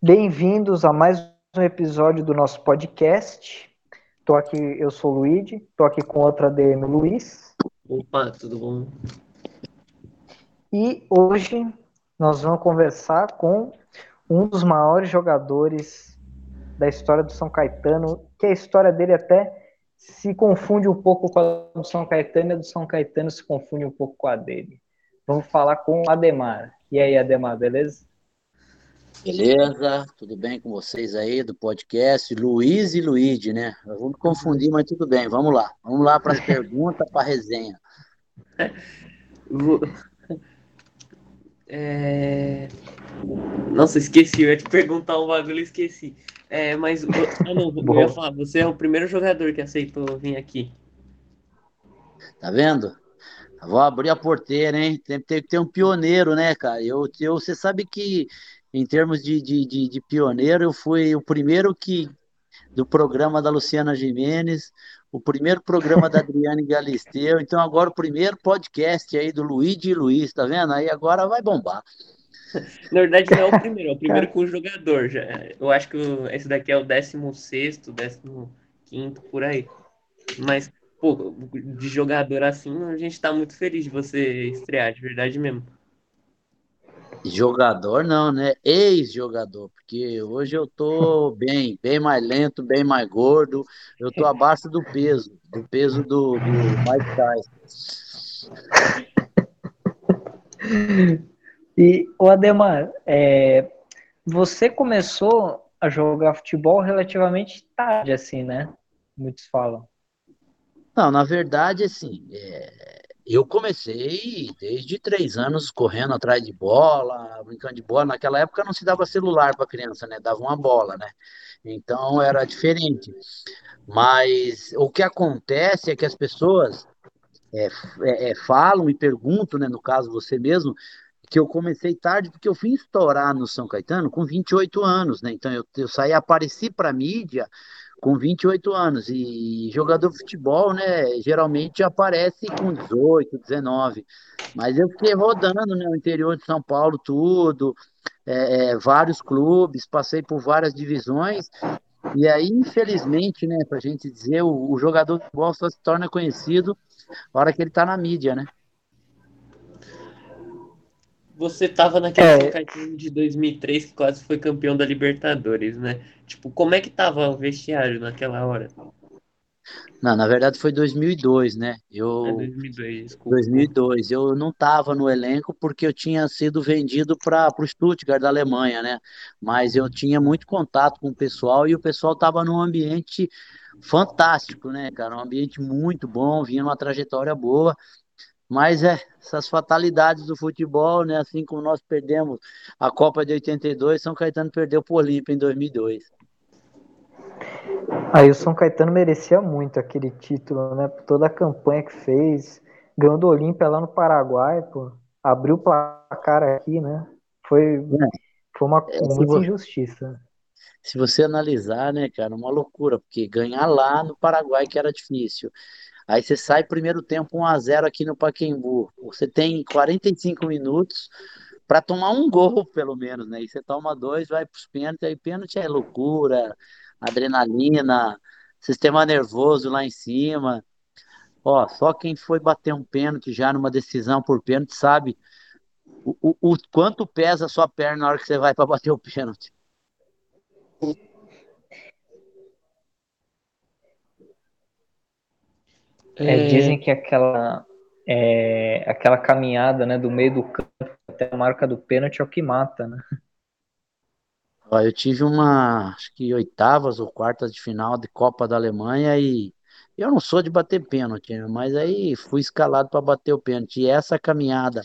Bem-vindos a mais um episódio do nosso podcast. Tô aqui, eu sou o Luigi, tô aqui com outra DM Luiz. Opa, tudo bom? E hoje nós vamos conversar com um dos maiores jogadores da história do São Caetano, que a história dele até se confunde um pouco com a do São Caetano e a do São Caetano se confunde um pouco com a dele. Vamos falar com o Ademar. E aí, Ademar, beleza? Beleza, tudo bem com vocês aí do podcast? Luiz e Luíde, né? Eu vou me confundir, mas tudo bem, vamos lá. Vamos lá para as perguntas, para a resenha. É... Nossa, esqueci, eu ia te perguntar um bagulho e esqueci. É, mas ah, não, eu ia falar, você é o primeiro jogador que aceitou vir aqui. Tá vendo? Vou abrir a porteira, hein? Tem, tem que ter um pioneiro, né, cara? Eu, eu, você sabe que, em termos de, de, de, de pioneiro, eu fui o primeiro que do programa da Luciana Jimenez, o primeiro programa da Adriane Galisteu, então agora o primeiro podcast aí do Luigi e Luiz, tá vendo? Aí agora vai bombar. Na verdade, não é o primeiro, é o primeiro com o jogador. Já. Eu acho que esse daqui é o 16, 15, por aí. Mas, pô, de jogador assim, a gente tá muito feliz de você estrear, de verdade mesmo. Jogador não, né? Ex-jogador, porque hoje eu tô bem, bem mais lento, bem mais gordo. Eu tô abaixo do peso, do peso do, do Mike Tyson. E, o Ademar, é, você começou a jogar futebol relativamente tarde, assim, né? Muitos falam. Não, na verdade, assim, é, eu comecei desde três anos correndo atrás de bola, brincando de bola. Naquela época não se dava celular para criança, né? Dava uma bola, né? Então era diferente. Mas o que acontece é que as pessoas é, é, é falam e perguntam, né? No caso você mesmo, que eu comecei tarde porque eu fui estourar no São Caetano com 28 anos, né? Então eu, eu saí, apareci para mídia com 28 anos. E jogador de futebol, né, geralmente aparece com 18, 19. Mas eu fiquei rodando né, no interior de São Paulo, tudo, é, é, vários clubes, passei por várias divisões. E aí, infelizmente, né, pra gente dizer, o, o jogador de futebol só se torna conhecido na hora que ele tá na mídia, né? Você estava naquele é. De 2003 que quase foi campeão da Libertadores, né? Tipo, como é que tava o vestiário naquela hora? Não, na verdade foi 2002, né? Eu é 2002, desculpa. 2002. Eu não estava no elenco porque eu tinha sido vendido para o Stuttgart da Alemanha, né? Mas eu tinha muito contato com o pessoal e o pessoal estava num ambiente fantástico, né, cara? Um ambiente muito bom, vinha numa trajetória boa. Mas é, essas fatalidades do futebol, né? Assim como nós perdemos a Copa de 82, São Caetano perdeu o Olímpia em 2002. Aí o São Caetano merecia muito aquele título, né? Toda a campanha que fez, ganhou do Olímpia lá no Paraguai, pô. Abriu o placar aqui, né? Foi, é. foi uma é, muita injustiça. Se você analisar, né, cara, uma loucura, porque ganhar lá no Paraguai que era difícil. Aí você sai primeiro tempo 1 a 0 aqui no Paquembu. Você tem 45 minutos para tomar um gol, pelo menos, né? E você toma dois, vai para pênaltis, aí pênalti é loucura, adrenalina, sistema nervoso lá em cima. Ó, só quem foi bater um pênalti já numa decisão por pênalti sabe o, o, o quanto pesa a sua perna na hora que você vai para bater o pênalti. É, dizem que aquela, é, aquela caminhada né, do meio do campo até a marca do pênalti é o que mata, né? Eu tive uma, acho que oitavas ou quartas de final de Copa da Alemanha e eu não sou de bater pênalti, né, mas aí fui escalado para bater o pênalti. E essa caminhada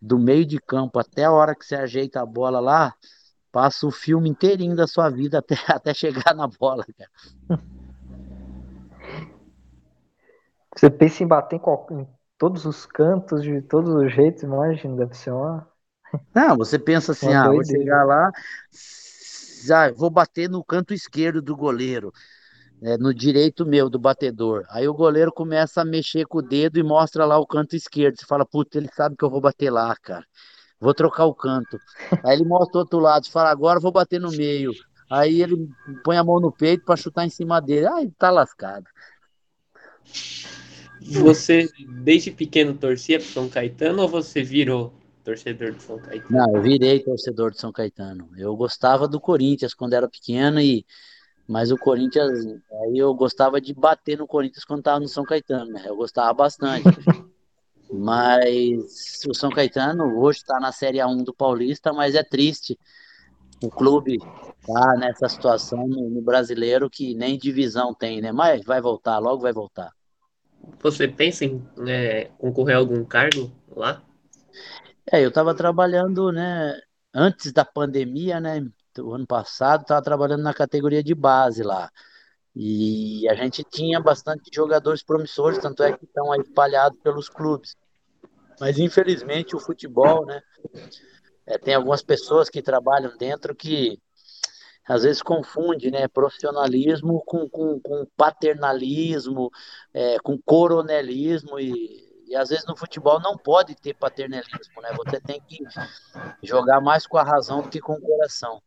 do meio de campo até a hora que você ajeita a bola lá, passa o filme inteirinho da sua vida até, até chegar na bola, cara. Você pensa em bater em, qualquer, em todos os cantos, de todos os jeitos, imagina, deve ser uma. Não, você pensa assim, ah, vou chegar lá, ah, vou bater no canto esquerdo do goleiro, é, no direito meu, do batedor. Aí o goleiro começa a mexer com o dedo e mostra lá o canto esquerdo. Você fala, puta, ele sabe que eu vou bater lá, cara. vou trocar o canto. Aí ele mostra o outro lado, fala, agora vou bater no meio. Aí ele põe a mão no peito para chutar em cima dele. Ai, tá lascado. Você, desde pequeno, torcia pro São Caetano ou você virou torcedor de São Caetano? Não, eu virei torcedor de São Caetano. Eu gostava do Corinthians quando era pequeno, e mas o Corinthians, aí eu gostava de bater no Corinthians quando tava no São Caetano, né? Eu gostava bastante. mas o São Caetano hoje está na Série A1 do Paulista, mas é triste. O clube tá nessa situação no, no brasileiro que nem divisão tem, né? Mas vai voltar, logo vai voltar. Você pensa em é, concorrer a algum cargo lá? É, eu estava trabalhando, né, antes da pandemia, né, o ano passado, estava trabalhando na categoria de base lá. E a gente tinha bastante jogadores promissores, tanto é que estão aí espalhados pelos clubes. Mas infelizmente o futebol, né, é, tem algumas pessoas que trabalham dentro que às vezes confunde né, profissionalismo com, com, com paternalismo, é, com coronelismo e, e às vezes no futebol não pode ter paternalismo, né? Você tem que jogar mais com a razão do que com o coração.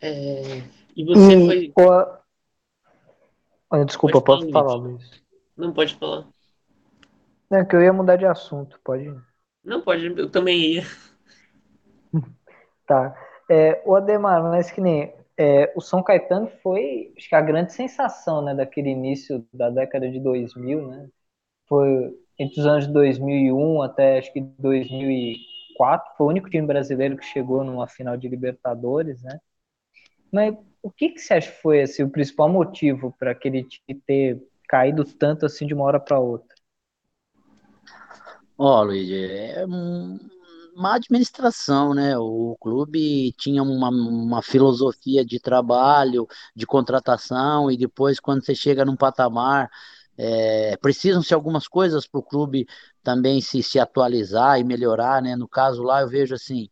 É, e você e, foi. O... Desculpa, pode posso falar, Luiz? Não pode falar. É que eu ia mudar de assunto, pode. Não pode, eu também ia. Tá. É, o Ademar, mas que nem é, o São Caetano foi acho que a grande sensação né, daquele início da década de 2000, né? Foi entre os anos de 2001 até acho que 2004, foi o único time brasileiro que chegou numa final de Libertadores, né? Mas o que, que você acha que foi assim, o principal motivo para aquele time ter caído tanto assim de uma hora para outra? Ó, oh, Luiz, é má administração, né? O clube tinha uma, uma filosofia de trabalho, de contratação, e depois, quando você chega num patamar, é, precisam-se algumas coisas para o clube também se, se atualizar e melhorar, né? No caso lá, eu vejo assim,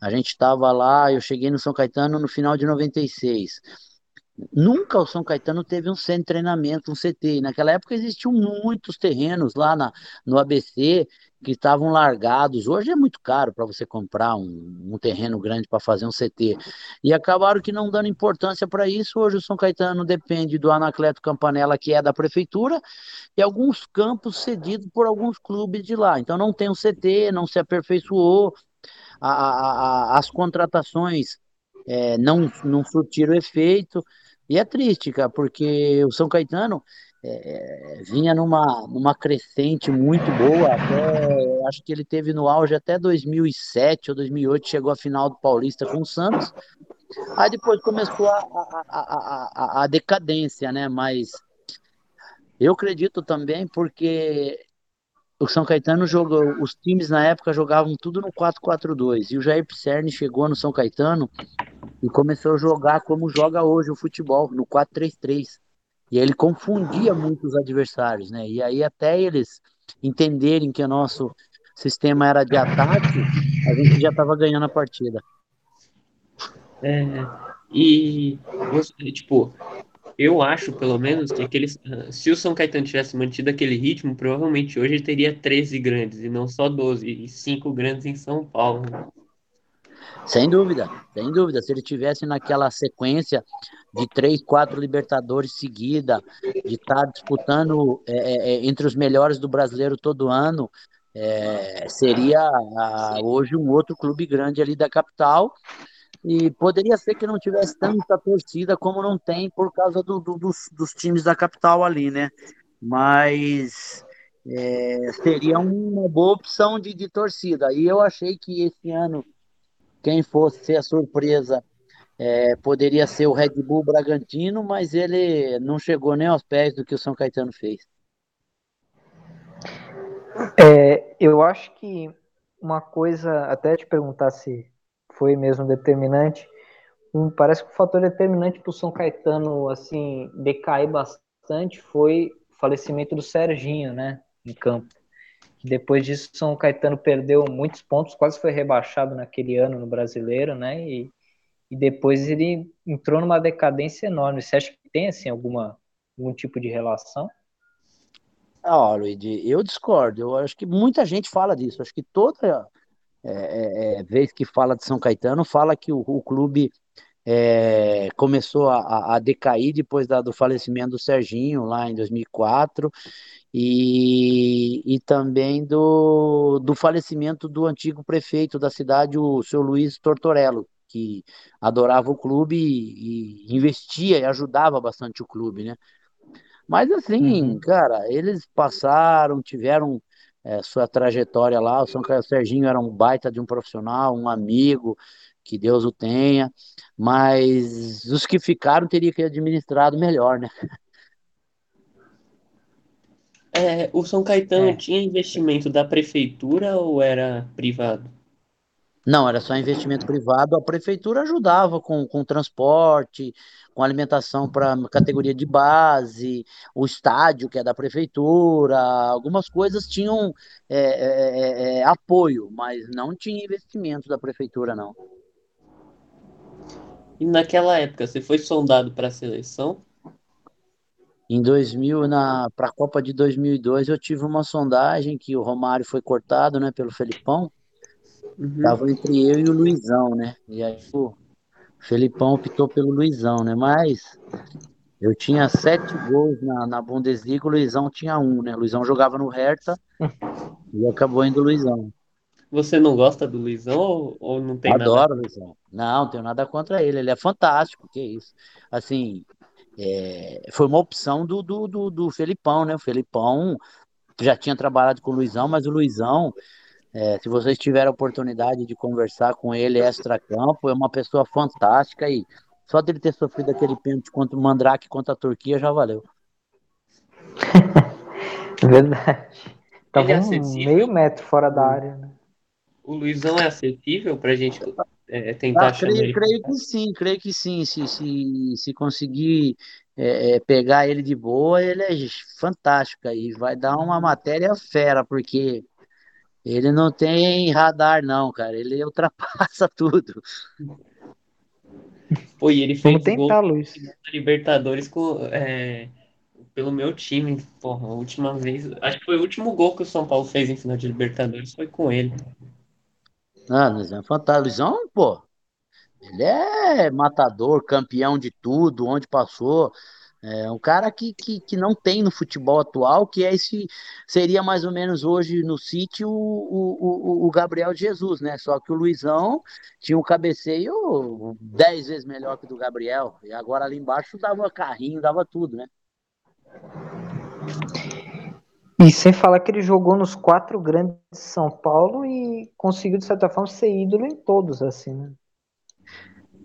a gente estava lá, eu cheguei no São Caetano no final de 96. Nunca o São Caetano teve um centro de treinamento, um CT. naquela época existiam muitos terrenos lá na, no ABC que estavam largados. Hoje é muito caro para você comprar um, um terreno grande para fazer um CT. E acabaram que não dando importância para isso. Hoje o São Caetano depende do Anacleto Campanella, que é da prefeitura, e alguns campos cedidos por alguns clubes de lá. Então não tem um CT, não se aperfeiçoou. A, a, a, as contratações é, não, não surtiram efeito. E é triste, cara, porque o São Caetano é, vinha numa, numa crescente muito boa, até, acho que ele teve no auge até 2007 ou 2008, chegou à final do Paulista com o Santos, aí depois começou a, a, a, a decadência, né, mas eu acredito também porque o São Caetano jogou, os times na época jogavam tudo no 4-4-2, e o Jair Pisserni chegou no São Caetano e começou a jogar como joga hoje o futebol, no 4-3-3. E ele confundia muito os adversários, né? E aí até eles entenderem que o nosso sistema era de ataque, a gente já estava ganhando a partida. É, e tipo, eu acho, pelo menos, que aqueles, se o São Caetano tivesse mantido aquele ritmo, provavelmente hoje teria 13 grandes e não só 12, e 5 grandes em São Paulo. Né? Sem dúvida, sem dúvida. Se ele tivesse naquela sequência de três, quatro Libertadores seguida, de estar tá disputando é, é, é, entre os melhores do brasileiro todo ano, é, seria a, hoje um outro clube grande ali da capital. E poderia ser que não tivesse tanta torcida como não tem por causa do, do, dos, dos, times da capital ali, né? Mas é, seria uma boa opção de, de torcida. E eu achei que esse ano quem fosse ser a surpresa é, poderia ser o Red Bull Bragantino, mas ele não chegou nem aos pés do que o São Caetano fez. É, eu acho que uma coisa, até te perguntar se foi mesmo determinante, um, parece que o fator determinante para o São Caetano assim decair bastante foi o falecimento do Serginho, né, em campo. Depois disso, São Caetano perdeu muitos pontos, quase foi rebaixado naquele ano no Brasileiro, né? E, e depois ele entrou numa decadência enorme. Você acha que tem assim alguma algum tipo de relação? Ó, Luigi, eu discordo. Eu acho que muita gente fala disso. Acho que toda é, é, é, vez que fala de São Caetano, fala que o, o clube é, começou a, a, decair depois da, do falecimento do Serginho, lá em 2004, e, e também do, do falecimento do antigo prefeito da cidade, o seu Luiz Tortorello, que adorava o clube e, e investia e ajudava bastante o clube, né? Mas assim, uhum. cara, eles passaram, tiveram é, sua trajetória lá. O São Carlos Serginho era um baita de um profissional, um amigo, que Deus o tenha. Mas os que ficaram teria que administrado melhor, né? É, o São Caetano é. tinha investimento da prefeitura ou era privado? Não, era só investimento privado. A prefeitura ajudava com, com transporte, com alimentação para categoria de base, o estádio, que é da prefeitura, algumas coisas tinham é, é, é, é apoio, mas não tinha investimento da prefeitura, não. E naquela época, você foi sondado para a seleção? Em 2000, na para a Copa de 2002, eu tive uma sondagem que o Romário foi cortado, né, pelo Felipão. Uhum. Tava entre eu e o Luizão, né? E aí o Felipão optou pelo Luizão, né? Mas eu tinha sete gols na, na Bundesliga, o Luizão tinha um, né? O Luizão jogava no Hertha e acabou indo o Luizão. Você não gosta do Luizão ou, ou não tem Adoro nada? Adoro o Luizão. Não, não tenho nada contra ele. Ele é fantástico, que isso. Assim, é, foi uma opção do, do, do, do Felipão, né? O Felipão já tinha trabalhado com o Luizão, mas o Luizão é, se vocês tiverem a oportunidade de conversar com ele extra-campo, é uma pessoa fantástica e só dele ter sofrido aquele pênalti contra o Mandrake contra a Turquia já valeu. Verdade. Tava é um meio metro fora da área. Né? O Luizão é acessível pra gente é, tentar ah, creio, creio, que sim, creio que sim. Se, se, se conseguir é, é, pegar ele de boa, ele é fantástico aí. Vai dar uma matéria fera, porque ele não tem radar, não, cara. Ele ultrapassa tudo. Pô, e ele fez Vamos tentar, Luiz. na Libertadores com, é, pelo meu time. Porra, a última vez. Acho que foi o último gol que o São Paulo fez em final de Libertadores. Foi com ele. Ah, Luizão é fantástico. Luizão, pô. Ele é matador, campeão de tudo, onde passou. É um cara que, que, que não tem no futebol atual, que é esse seria mais ou menos hoje no City o, o, o, Gabriel Jesus, né? Só que o Luizão tinha um cabeceio dez vezes melhor que o do Gabriel. E agora ali embaixo dava carrinho, dava tudo, né? E sem falar que ele jogou nos quatro grandes de São Paulo e conseguiu, de certa forma, ser ídolo em todos, assim, né?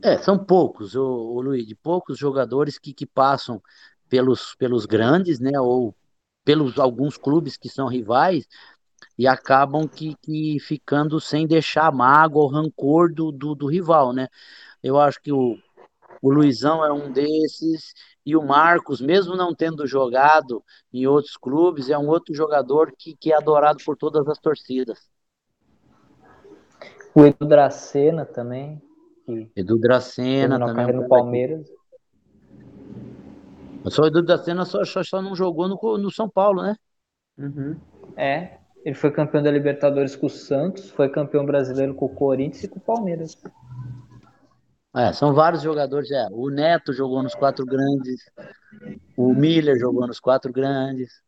É, são poucos, o, o Luiz, poucos jogadores que, que passam pelos, pelos grandes, né, ou pelos alguns clubes que são rivais e acabam que, que ficando sem deixar mágoa ou rancor do, do, do rival, né? Eu acho que o, o Luizão é um desses e o Marcos, mesmo não tendo jogado em outros clubes, é um outro jogador que, que é adorado por todas as torcidas. O Edu Dracena também Edu Dracena também. no Palmeiras. Só o Edu Dracena só, só, só não jogou no, no São Paulo, né? Uhum. É, ele foi campeão da Libertadores com o Santos, foi campeão brasileiro com o Corinthians e com o Palmeiras. É, são vários jogadores. É. O Neto jogou nos quatro grandes, o Miller jogou nos quatro grandes.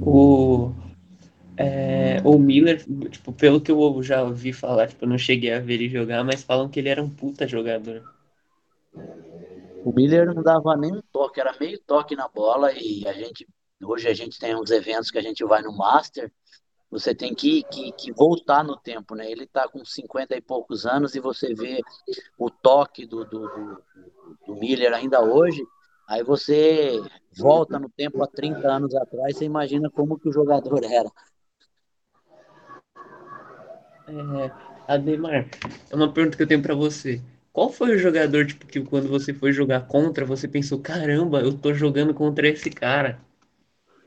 O é, o Miller, tipo, pelo que eu já ouvi falar, tipo, eu não cheguei a ver ele jogar, mas falam que ele era um puta jogador. O Miller não dava nem um toque, era meio toque na bola e a gente, hoje a gente tem uns eventos que a gente vai no Master, você tem que, que, que voltar no tempo, né? Ele tá com 50 e poucos anos e você vê o toque do, do, do, do Miller ainda hoje, aí você volta no tempo há 30 anos atrás, você imagina como que o jogador era. É, Ademar, é uma pergunta que eu tenho para você. Qual foi o jogador tipo, que quando você foi jogar contra, você pensou, caramba, eu tô jogando contra esse cara?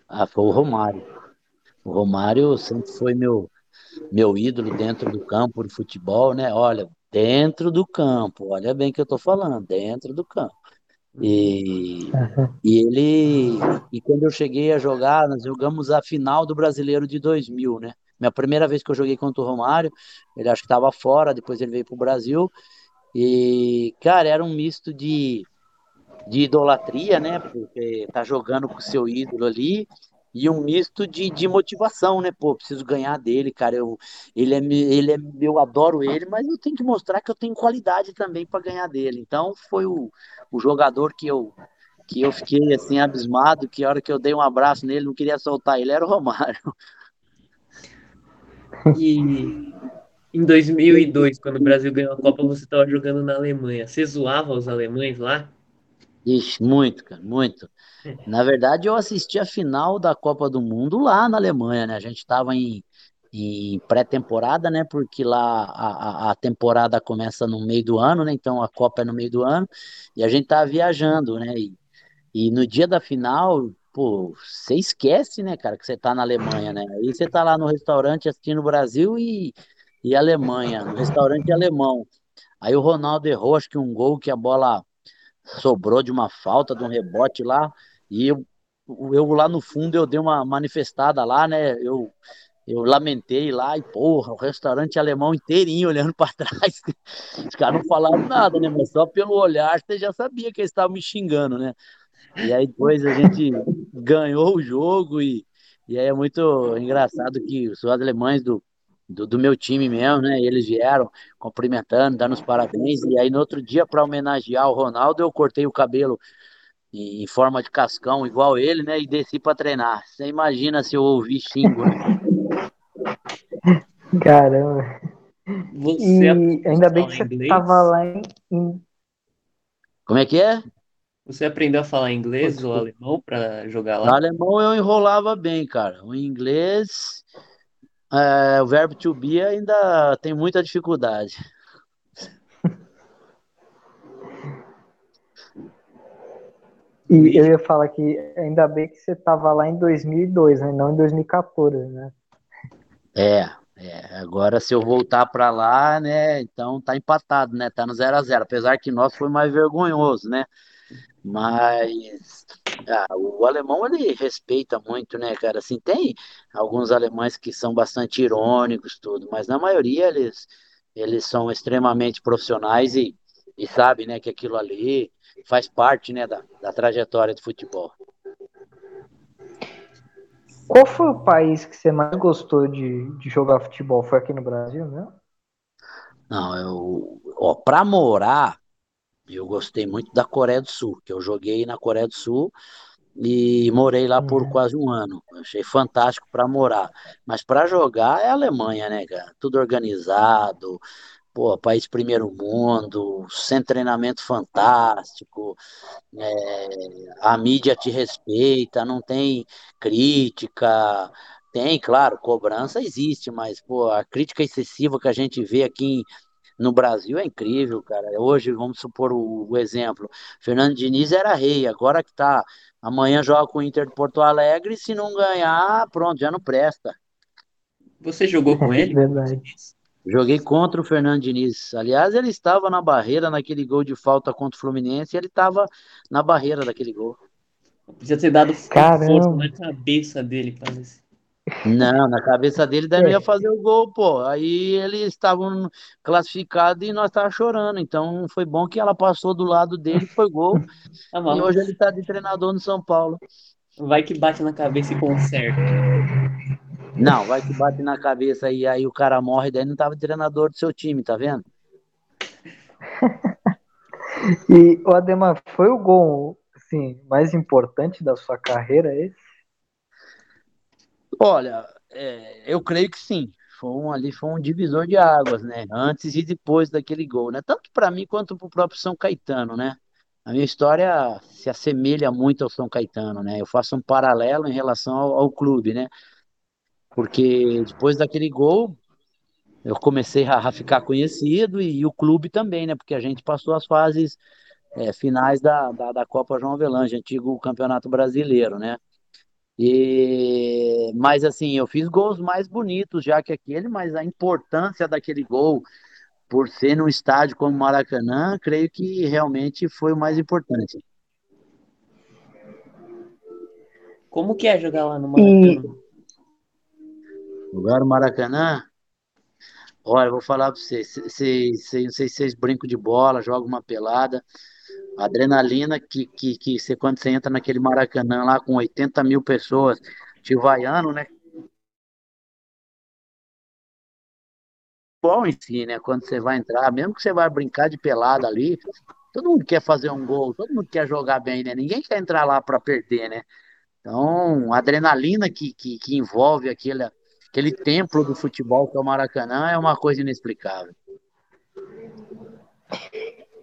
Ah, foi o Romário. O Romário sempre foi meu, meu ídolo dentro do campo de futebol, né? Olha, dentro do campo, olha bem que eu tô falando, dentro do campo. E, e ele, e quando eu cheguei a jogar, nós jogamos a final do Brasileiro de 2000, né? Minha primeira vez que eu joguei contra o Romário, ele acho que estava fora, depois ele veio para o Brasil. E, cara, era um misto de, de idolatria, né? Porque tá jogando com seu ídolo ali, e um misto de, de motivação, né? Pô, preciso ganhar dele, cara. Eu, ele é, ele é, eu adoro ele, mas eu tenho que mostrar que eu tenho qualidade também para ganhar dele. Então foi o, o jogador que eu que eu fiquei assim abismado, que a hora que eu dei um abraço nele, não queria soltar ele, era o Romário. E em 2002, quando o Brasil ganhou a Copa, você estava jogando na Alemanha. Você zoava os alemães lá? Ixi, muito, cara, muito. Na verdade, eu assisti a final da Copa do Mundo lá na Alemanha, né? A gente estava em, em pré-temporada, né? Porque lá a, a, a, temporada começa no meio do ano, né? Então a Copa é no meio do ano e a gente tava viajando, né? E, e no dia da final, pô, você esquece, né, cara, que você tá na Alemanha, né? Aí você tá lá no restaurante assistindo o Brasil e, e Alemanha, no restaurante alemão. Aí o Ronaldo errou, acho que um gol que a bola sobrou de uma falta, de um rebote lá, e eu, eu lá no fundo eu dei uma manifestada lá, né? Eu, eu lamentei lá e, porra, o restaurante alemão inteirinho olhando para trás. Os caras não falaram nada, né? Mas só pelo olhar você já sabia que eles estavam me xingando, né? E aí depois a gente ganhou o jogo e, e aí é muito engraçado que os alemães do, do, do, meu time mesmo, né? Eles vieram cumprimentando, dando os parabéns. E aí no outro dia, para homenagear o Ronaldo, eu cortei o cabelo em, em forma de cascão, igual ele, né? E desci para treinar. Você imagina se eu ouvir xingo, né? Caramba. Você e ainda bem que você estava lá em, em, Como é que é? Você aprendeu a falar inglês ou alemão para jogar lá? No alemão eu enrolava bem, cara. O inglês é, o verbo to be ainda tem muita dificuldade. E eu ia falar que ainda bem que você estava lá em 2002, né? não em 2014, né? É, é, agora se eu voltar para lá, né, então tá empatado, né? Tá no 0 a 0, apesar que nosso foi mais vergonhoso, né? Mas ah, o alemão ele respeita muito, né, cara? Assim, tem alguns alemães que são bastante irônicos, tudo, mas na maioria eles, eles são extremamente profissionais e, e sabem, né, que aquilo ali faz parte, né, da, da trajetória do futebol. Qual foi o país que você mais gostou de, de jogar futebol? Foi aqui no Brasil, né? Não, eu, ó, pra morar, eu gostei muito da Coreia do Sul, que eu joguei na Coreia do Sul e morei lá por uhum. quase um ano. Achei fantástico para morar. Mas para jogar é a Alemanha, né, cara? Tudo organizado, pô, país primeiro mundo, sem treinamento fantástico, é, a mídia te respeita, não tem crítica. Tem, claro, cobrança existe, mas pô, a crítica excessiva que a gente vê aqui no Brasil é incrível, cara. Hoje, vamos supor o, o exemplo: Fernando Diniz era rei, agora que tá. Amanhã joga com o Inter de Porto Alegre, se não ganhar, pronto, já não presta. Você jogou com ele? Verdade. Joguei contra o Fernando Diniz. Aliás, ele estava na barreira naquele gol de falta contra o Fluminense, ele estava na barreira daquele gol. Podia ter dado força na cabeça dele, parece. Não, na cabeça dele daí não ia fazer o gol, pô. Aí eles estavam classificados e nós estávamos chorando. Então foi bom que ela passou do lado dele, foi gol. Tá e hoje ele está de treinador no São Paulo. Vai que bate na cabeça e conserta. Não, vai que bate na cabeça e aí o cara morre, daí não tava treinador do seu time, tá vendo? e o Ademar, foi o gol assim, mais importante da sua carreira esse? Olha, é, eu creio que sim. Foi um, ali foi um divisor de águas, né? Antes e depois daquele gol, né? Tanto para mim quanto para o próprio São Caetano, né? A minha história se assemelha muito ao São Caetano, né? Eu faço um paralelo em relação ao, ao clube, né? porque depois daquele gol eu comecei a, ficar conhecido e, e o clube também, né? Porque a gente passou as fases é, finais da, da, da, Copa João Avelange, antigo Campeonato Brasileiro, né? E, mas assim, eu fiz gols mais bonitos já que aquele, mas a importância daquele gol por ser num estádio como Maracanã, creio que realmente foi o mais importante. Como que é jogar lá no Maracanã? E... No Maracanã? Olha, vou falar para vocês, se, não sei se vocês brincam de bola, jogam uma pelada, adrenalina que, que, que você, quando você entra naquele Maracanã lá com 80 mil pessoas, te vaiando, né? Bom em si, né? Quando você vai entrar, mesmo que você vai brincar de pelada ali, todo mundo quer fazer um gol, todo mundo quer jogar bem, né? Ninguém quer entrar lá para perder, né? Então, a adrenalina que, que, que envolve aquele, aquele templo do futebol que é o Maracanã é uma coisa inexplicável.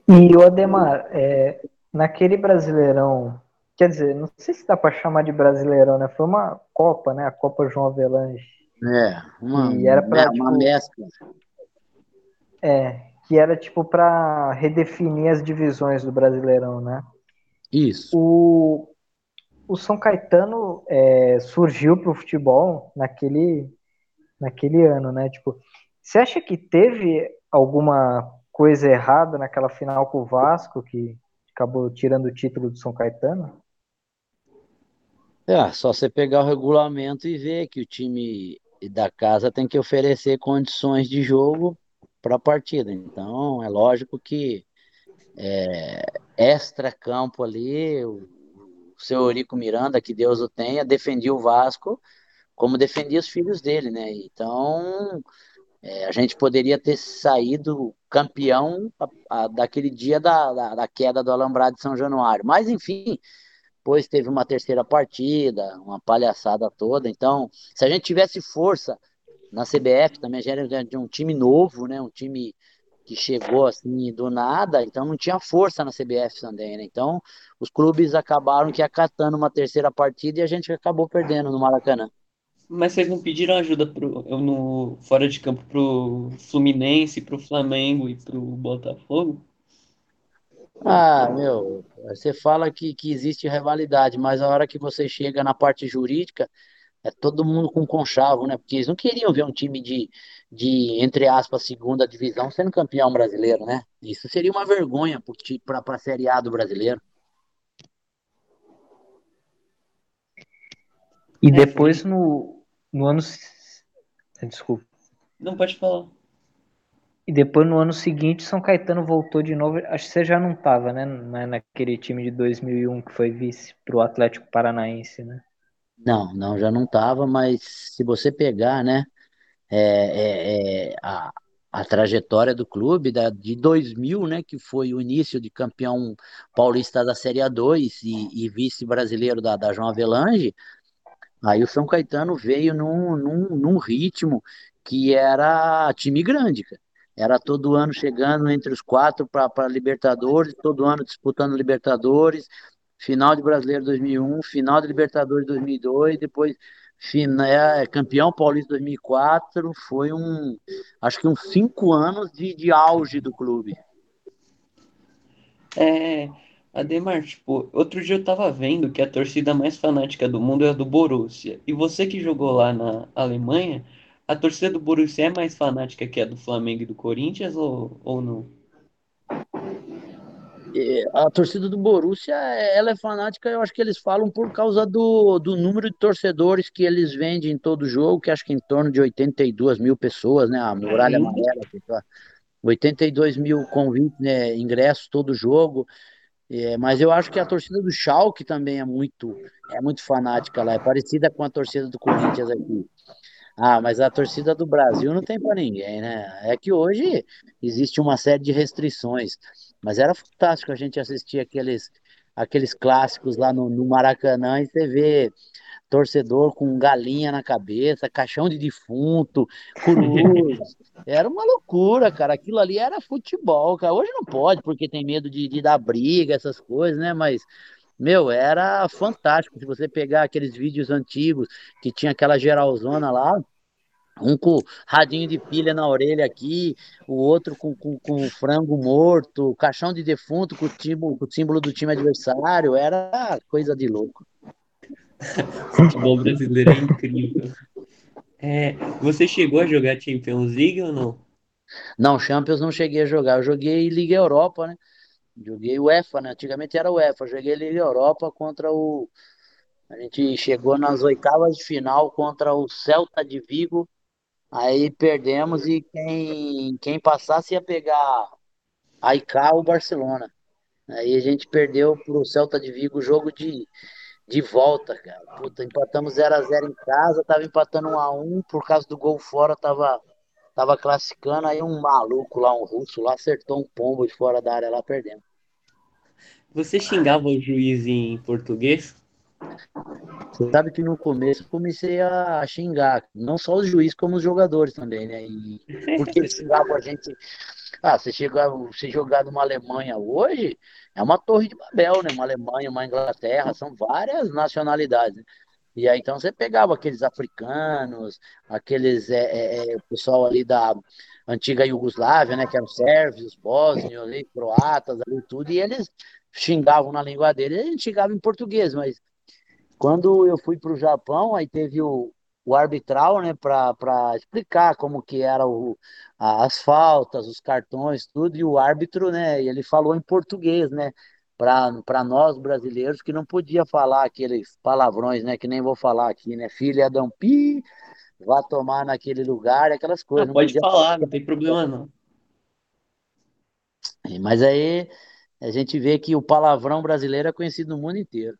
E o Ademar, é, naquele Brasileirão, quer dizer, não sei se dá para chamar de Brasileirão, né? Foi uma Copa, né? A Copa João Avelange. É, uma, e era pra, uma tipo, mescla. É, que era tipo para redefinir as divisões do Brasileirão, né? Isso. O, o São Caetano é, surgiu para o futebol naquele, naquele ano, né? Tipo, você acha que teve alguma coisa errada naquela final com o Vasco que acabou tirando o título do São Caetano? É, só você pegar o regulamento e ver que o time da casa tem que oferecer condições de jogo para a partida. Então, é lógico que é, extra-campo ali, seu Eurico Miranda, que Deus o tenha, defendia o Vasco como defendia os filhos dele, né? Então, é, a gente poderia ter saído campeão a, a, daquele dia da, da, da, queda do Alambrado de São Januário. Mas, enfim, depois teve uma terceira partida, uma palhaçada toda. Então, se a gente tivesse força na CBF, também a gente era de um time novo, né? Um time que chegou assim do nada, então não tinha força na CBF também, né? Então os clubes acabaram que acatando uma terceira partida e a gente acabou perdendo no Maracanã. Mas vocês não pediram ajuda pro, no fora de campo pro Fluminense, pro Flamengo e pro Botafogo? Ah, meu, você fala que, que existe rivalidade, mas a hora que você chega na parte jurídica, é todo mundo com conchavo, né? Porque eles não queriam ver um time de, de entre aspas, segunda divisão sendo campeão brasileiro, né? Isso seria uma vergonha para a Série A do brasileiro. E depois no, no ano. Desculpa. Não pode falar. E depois no ano seguinte, São Caetano voltou de novo. Acho que você já não estava, né? Naquele time de 2001 que foi vice para o Atlético Paranaense, né? Não, não, já não estava, mas se você pegar, né, é, é, é, a, a trajetória do clube da, de 2000, né, que foi o início de campeão paulista da Série A2 e, e vice-brasileiro da, da João Avelange, aí o São Caetano veio num, num, num ritmo que era time grande, cara. Era todo ano chegando entre os quatro para Libertadores, todo ano disputando Libertadores, final de Brasileiro 2001, final de Libertadores 2002, depois campeão paulista 2004. Foi um, acho que uns cinco anos de, de auge do clube. É, Ademar, tipo, outro dia eu tava vendo que a torcida mais fanática do mundo é a do Borussia. E você que jogou lá na Alemanha, a torcida do Borussia é mais fanática que a do Flamengo e do Corinthians ou, ou não? A torcida do Borussia, ela é fanática, eu acho que eles falam por causa do, do número de torcedores que eles vendem em todo jogo, que acho que em torno de 82 mil pessoas, né? A muralha amarela, 82 mil convites, né, ingressos todo jogo. É, mas eu acho que a torcida do Schalke também é muito, é muito fanática lá, é parecida com a torcida do Corinthians aqui. Ah, mas a torcida do Brasil não tem para ninguém, né? É que hoje existe uma série de restrições, mas era fantástico a gente assistir aqueles, aqueles clássicos lá no, no Maracanã e você vê torcedor com galinha na cabeça, caixão de defunto, cruz. Era uma loucura, cara. Aquilo ali era futebol, cara. Hoje não pode, porque tem medo de, de dar briga, essas coisas, né? Mas meu, era fantástico. Se você pegar aqueles vídeos antigos que tinha aquela geralzona lá, um com radinho de pilha na orelha aqui, o outro com, com, com frango morto, caixão de defunto com o, com o símbolo do time adversário, era coisa de louco. Futebol brasileiro é incrível. É, você chegou a jogar Champions League ou não? Não, Champions não cheguei a jogar. Eu joguei Liga Europa, né? Joguei UEFA, né? Antigamente era UEFA. Joguei Liga Europa contra o A gente chegou nas oitavas de final contra o Celta de Vigo, aí perdemos e quem, quem passasse ia pegar a IK ou Barcelona. Aí a gente perdeu pro Celta de Vigo o jogo de, de volta, cara. Puta, empatamos 0 a 0 em casa, tava empatando 1 a 1 por causa do gol fora, tava tava classificando, aí um maluco lá, um russo lá, acertou um pombo de fora da área lá, perdemos. Você xingava o juiz em português? Você sabe que no começo comecei a xingar, não só os juízes, como os jogadores também, né? E porque eles xingavam a gente. Ah, você, chegar, você jogar numa Alemanha hoje, é uma torre de Babel, né? Uma Alemanha, uma Inglaterra, são várias nacionalidades. Né? E aí então você pegava aqueles africanos, aqueles é, é, o pessoal ali da antiga Iugoslávia, né? Que eram sérvios, bósnios, croatas, ali, tudo, e eles xingavam na língua deles, a gente xingava em português, mas quando eu fui para o Japão, aí teve o, o arbitral, né, para explicar como que era o, as faltas, os cartões, tudo, e o árbitro, né, ele falou em português, né, para nós brasileiros que não podia falar aqueles palavrões, né, que nem vou falar aqui, né, filha um pi, vá tomar naquele lugar, aquelas coisas. Ah, pode falar, falar, não tem problema não. Mas aí a gente vê que o palavrão brasileiro é conhecido no mundo inteiro.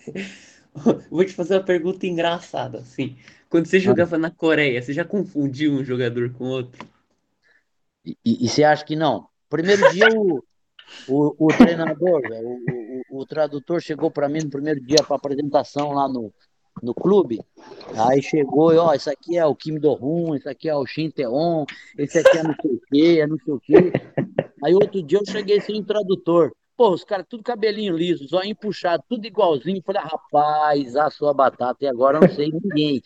Vou te fazer uma pergunta engraçada, assim. Quando você jogava ah. na Coreia, você já confundiu um jogador com outro? E, e, e você acha que não? Primeiro dia o, o, o treinador, o, o, o, tradutor chegou para mim no primeiro dia para apresentação lá no, no clube. Aí chegou e, ó, isso aqui é o Kim Do-hun, isso aqui é o Shin Tae-on, esse aqui é não sei o quê, é não sei o quê. Aí outro dia eu cheguei sem tradutor. Pô, os caras tudo cabelinho liso, zoinho puxado, tudo igualzinho. Falei, ah, rapaz, a sua batata, e agora não sei ninguém.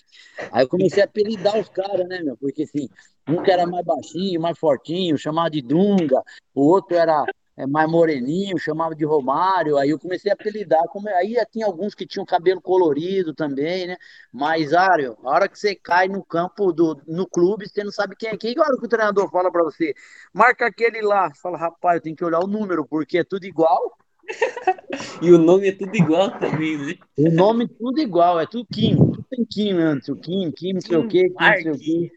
Aí eu comecei a apelidar os caras, né, meu? Porque assim, um que era mais baixinho, mais fortinho, chamava de Dunga, o outro era mais moreninho, chamava de Romário, aí eu comecei a apelidar, como, aí tinha alguns que tinham cabelo colorido também, né? Mas, Ário, a hora que você cai no campo, do, no clube, você não sabe quem é quem. E a hora que o treinador fala para você, marca aquele lá, você fala, rapaz, eu tenho que olhar o número, porque é tudo igual. e o nome é tudo igual também, né? O nome é tudo igual, é tudo Kim, tudo tem Kim antes, o Kim, Kim, não sei o quê, Kim, não sei o quê.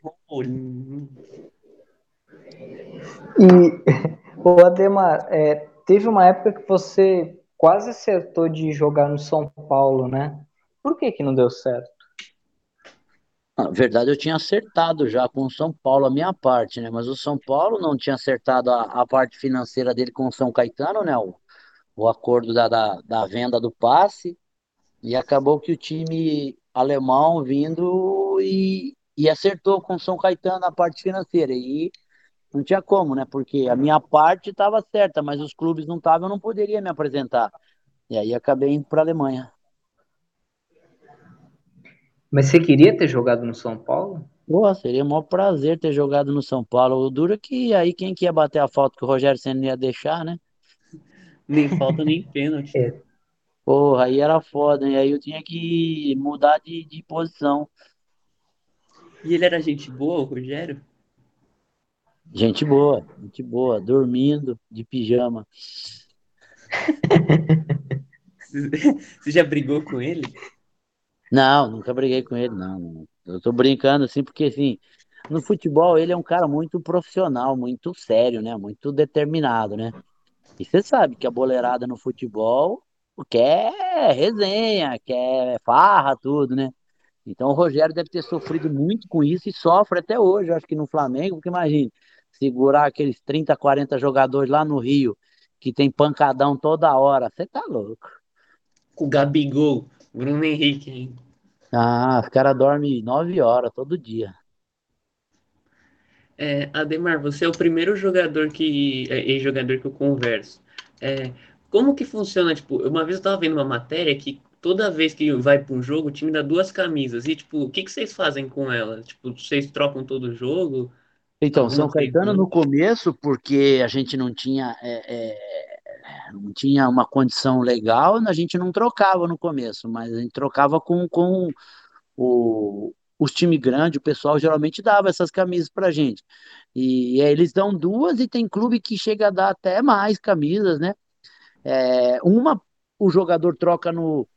E Ô, Ademar, é, teve uma época que você quase acertou de jogar no São Paulo, né? Por que que não deu certo? Na verdade, eu tinha acertado já com o São Paulo a minha parte, né? Mas o São Paulo não tinha acertado a, a parte financeira dele com o São Caetano, né? O, o acordo da, da, da venda do passe. E acabou que o time alemão vindo e, e acertou com o São Caetano a parte financeira. E não tinha como, né? Porque a minha parte estava certa, mas os clubes não estavam, eu não poderia me apresentar. E aí acabei indo para a Alemanha. Mas você queria ter jogado no São Paulo? Pô, seria um maior prazer ter jogado no São Paulo. O duro é que aí quem que ia bater a falta que o Rogério Senna ia deixar, né? Nem falta, nem pênalti. É. Porra, aí era foda, e aí eu tinha que mudar de, de posição. E ele era gente boa, o Rogério? Gente boa, gente boa, dormindo de pijama. Você já brigou com ele? Não, nunca briguei com ele, não. Eu tô brincando assim, porque assim, no futebol ele é um cara muito profissional, muito sério, né? Muito determinado, né? E você sabe que a boleirada no futebol quer resenha, quer farra, tudo, né? Então o Rogério deve ter sofrido muito com isso e sofre até hoje, acho que no Flamengo, porque imagine, segurar aqueles 30, 40 jogadores lá no Rio, que tem pancadão toda hora. Você tá louco. O Gabigol, Bruno Henrique, hein? Ah, os caras dormem 9 horas todo dia. É, Ademar, você é o primeiro jogador que. É, ex-jogador que eu converso. É, como que funciona? Tipo, uma vez eu tava vendo uma matéria que toda vez que vai para um jogo, o time dá duas camisas. E, tipo, o que, que vocês fazem com elas? Tipo, vocês trocam todo o jogo? Então, São Caetano no começo, porque a gente não tinha, é, é, não tinha uma condição legal, a gente não trocava no começo, mas a gente trocava com, com o, os times grandes, o pessoal geralmente dava essas camisas pra gente. E, e aí eles dão duas e tem clube que chega a dar até mais camisas, né? É, uma o jogador troca no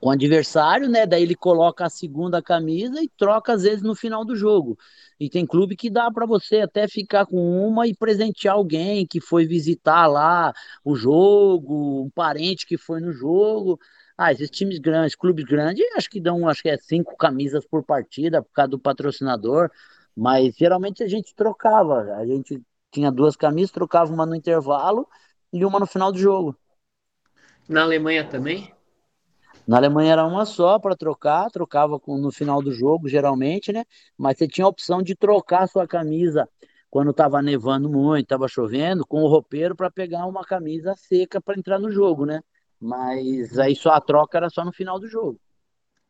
com o adversário, né? Daí ele coloca a segunda camisa e troca às vezes no final do jogo. E tem clube que dá para você até ficar com uma e presentear alguém que foi visitar lá o jogo, um parente que foi no jogo. Ah, esses times grandes, clubes grandes, acho que dão, acho que é cinco camisas por partida por causa do patrocinador. Mas geralmente a gente trocava, a gente tinha duas camisas, trocava uma no intervalo e uma no final do jogo. Na Alemanha também? Na Alemanha era uma só para trocar, trocava com, no final do jogo, geralmente, né? Mas você tinha a opção de trocar sua camisa quando estava nevando muito, estava chovendo, com o roupeiro para pegar uma camisa seca para entrar no jogo, né? Mas aí só a troca era só no final do jogo.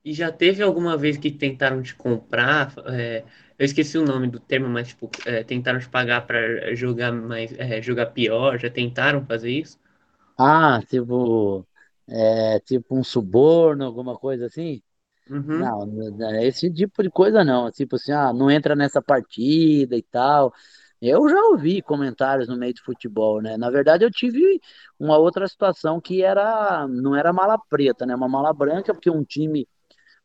E já teve alguma vez que tentaram te comprar? É, eu esqueci o nome do termo, mas tipo, é, tentaram te pagar para jogar mais, é, jogar pior? Já tentaram fazer isso? Ah, tipo, é, tipo um suborno, alguma coisa assim? Uhum, Não, esse tipo de coisa não. Tipo assim, ah, não entra nessa partida e tal. Eu já ouvi comentários no meio de futebol, né? Na verdade, eu tive uma outra situação que era, não era mala preta, né? Uma mala branca, porque um time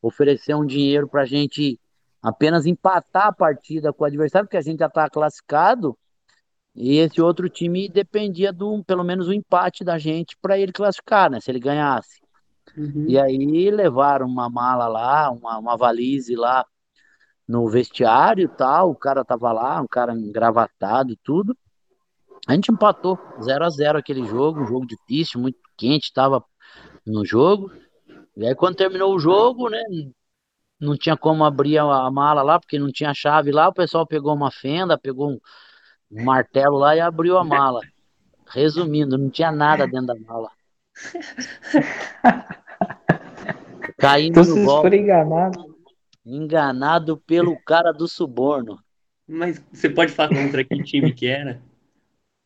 ofereceu um dinheiro para a gente apenas empatar a partida com o adversário, porque a gente já está classificado, e esse outro time dependia do, pelo menos, o empate da gente para ele classificar, né? Se ele ganhasse. E uhum. aí levaram uma mala lá, uma, uma valise lá no vestiário e tal. O cara tava lá, um cara engravatado e tudo. A gente empatou zero a zero aquele jogo, um jogo difícil, muito quente, tava no jogo. E aí quando terminou o jogo, né, não tinha como abrir a, a mala lá, porque não tinha chave lá. O pessoal pegou uma fenda, pegou um, um martelo lá e abriu a mala. Resumindo, não tinha nada dentro da mala. Então Caímos no vocês golpe, foram enganados. enganado pelo cara do suborno. Mas você pode falar contra que time que era?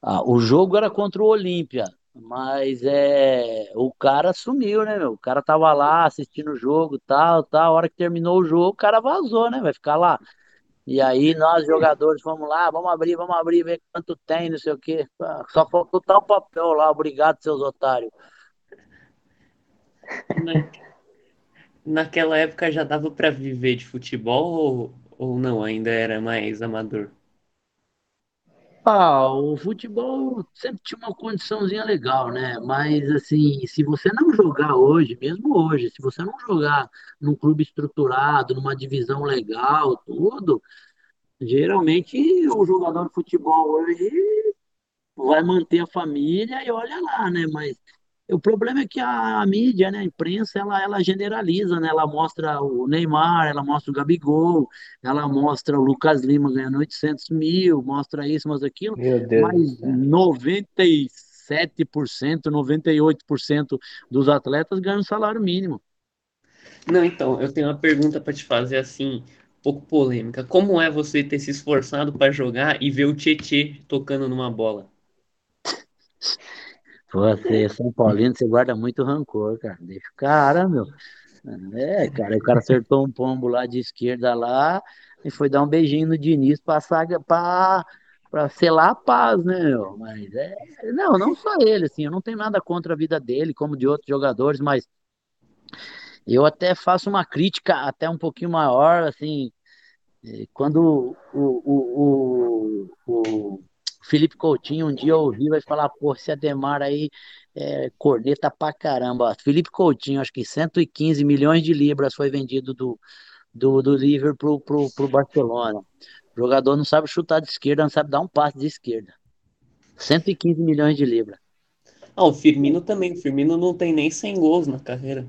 Ah, o jogo era contra o Olímpia, mas é, o cara sumiu, né, meu? O cara tava lá assistindo o jogo, tal, tal. A hora que terminou o jogo, o cara vazou, né? Vai ficar lá. E aí nós, jogadores, fomos lá, vamos abrir, vamos abrir, ver quanto tem, não sei o quê. Ah, Só faltou tal papel lá, obrigado, seus otários. Na, naquela época já dava para viver de futebol ou, ou não? Ainda era mais amador? Ah, o futebol sempre tinha uma condiçãozinha legal, né? Mas assim, se você não jogar hoje, mesmo hoje, se você não jogar num clube estruturado, numa divisão legal, tudo, geralmente o jogador de futebol hoje vai manter a família e olha lá, né? Mas o problema é que a, a mídia, né, a imprensa, ela, ela generaliza, né? Ela mostra o Neymar, ela mostra o Gabigol, ela mostra o Lucas Lima ganhando 800 mil, mostra isso, mostra aquilo, Meu Deus mas do céu. 97%, 98% dos atletas ganham salário mínimo. Não, então, eu tenho uma pergunta para te fazer assim, um pouco polêmica. Como é você ter se esforçado para jogar e ver o Tietê tocando numa bola? Você é São Paulino, você guarda muito rancor, cara. Deixa o cara, meu. É, cara, o cara acertou um pombo lá de esquerda lá e foi dar um beijinho no Diniz pra, saga, pra, pra selar a paz, né, meu? Mas é. Não, não só ele, assim, eu não tenho nada contra a vida dele, como de outros jogadores, mas eu até faço uma crítica até um pouquinho maior, assim, eh, quando o, o, o, o Felipe Coutinho um dia ouviu vai falar, pô, esse Ademar aí é corneta pra caramba. Felipe Coutinho, acho que 115 milhões de libras foi vendido do, do, do Liverpool pro, pro, pro Barcelona. O jogador não sabe chutar de esquerda, não sabe dar um passe de esquerda. 115 milhões de libras. Ah, o Firmino também. O Firmino não tem nem 100 gols na carreira.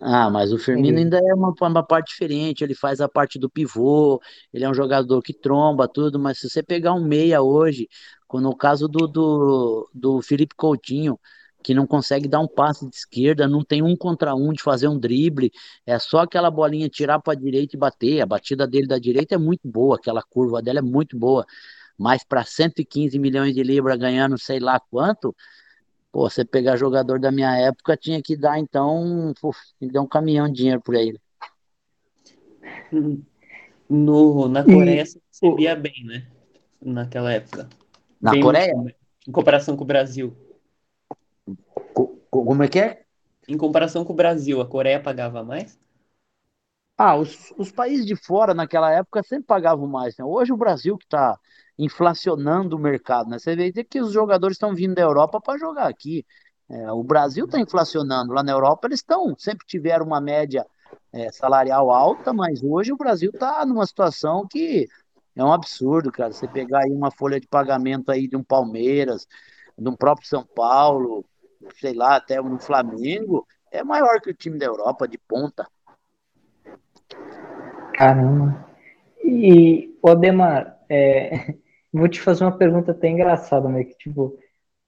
Ah, mas o Firmino ainda é uma, uma parte diferente, ele faz a parte do pivô, ele é um jogador que tromba tudo, mas se você pegar um meia hoje, no caso do, do, do Felipe Coutinho, que não consegue dar um passe de esquerda, não tem um contra um de fazer um drible, é só aquela bolinha tirar para a direita e bater, a batida dele da direita é muito boa, aquela curva dela é muito boa, mas para 115 milhões de libras ganhando sei lá quanto, Pô, você pegar jogador da minha época, tinha que dar, então, puf, tinha que dar um caminhão de dinheiro por ele. No, na Coreia E você recebia bem, né? Naquela época. Na Bem Coreia? em comparação com o Brasil. Co- como é que é? Em comparação com o Brasil, a Coreia pagava mais? Ah, os, os países de fora naquela época sempre pagavam mais, né? Hoje o Brasil que está inflacionando o mercado, né? Você vê que os jogadores estão vindo da Europa para jogar aqui. É, o Brasil está inflacionando. Lá na Europa eles estão, sempre tiveram uma média é, salarial alta, mas hoje o Brasil está numa situação que é um absurdo, cara. Você pegar aí uma folha de pagamento aí de um Palmeiras, de um próprio São Paulo, sei lá, até um Flamengo, é maior que o time da Europa de ponta. Caramba. E, Odemar, é, vou te fazer uma pergunta até engraçada, né? Que, tipo,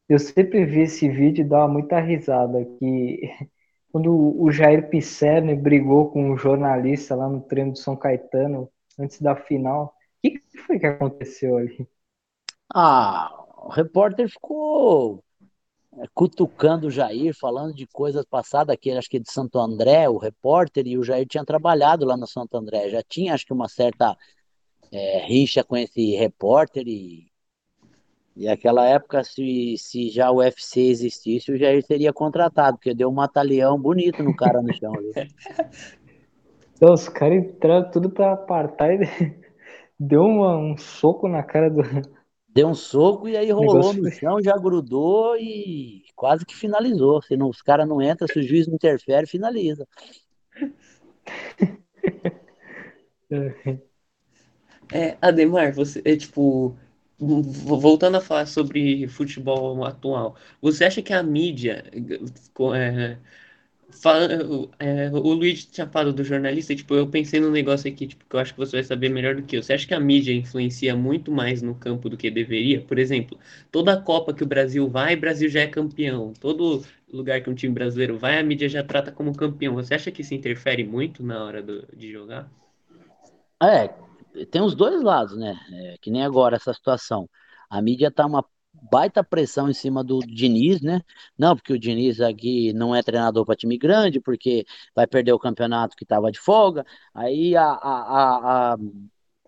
eu sempre vi esse vídeo e dava muita risada, que quando o Jair Pisserni brigou com um jornalista lá no treino do São Caetano, antes da final, o que foi que aconteceu ali? Ah, o repórter ficou cutucando o Jair, falando de coisas passadas aqui, acho que de Santo André, o repórter, e o Jair tinha trabalhado lá no Santo André, já tinha acho que uma certa é, rixa com esse repórter e, e aquela época, se, se já o UFC existisse, o Jair seria contratado, porque deu um matalhão bonito no cara no chão. Então, os caras entraram tudo pra apartar e deu uma, um soco na cara do, Deu um soco e aí rolou no chão, já grudou e quase que finalizou. Se não, os caras não entram, se o juiz não interfere, finaliza. É, Ademar, você é tipo. Voltando a falar sobre futebol atual, você acha que a mídia é, Fala, é, o Luiz tinha falado do jornalista, tipo, eu pensei num negócio aqui, tipo, que eu acho que você vai saber melhor do que eu. Você acha que a mídia influencia muito mais no campo do que deveria? Por exemplo, toda Copa que o Brasil vai, o Brasil já é campeão. Todo lugar que um time brasileiro vai, a mídia já trata como campeão. Você acha que isso interfere muito na hora do, de jogar? É, tem os dois lados, né? É, que nem agora essa situação. A mídia tá uma baita pressão em cima do Diniz, né? Não, porque o Diniz aqui não é treinador para time grande, porque vai perder o campeonato que estava de folga. Aí a, a, a,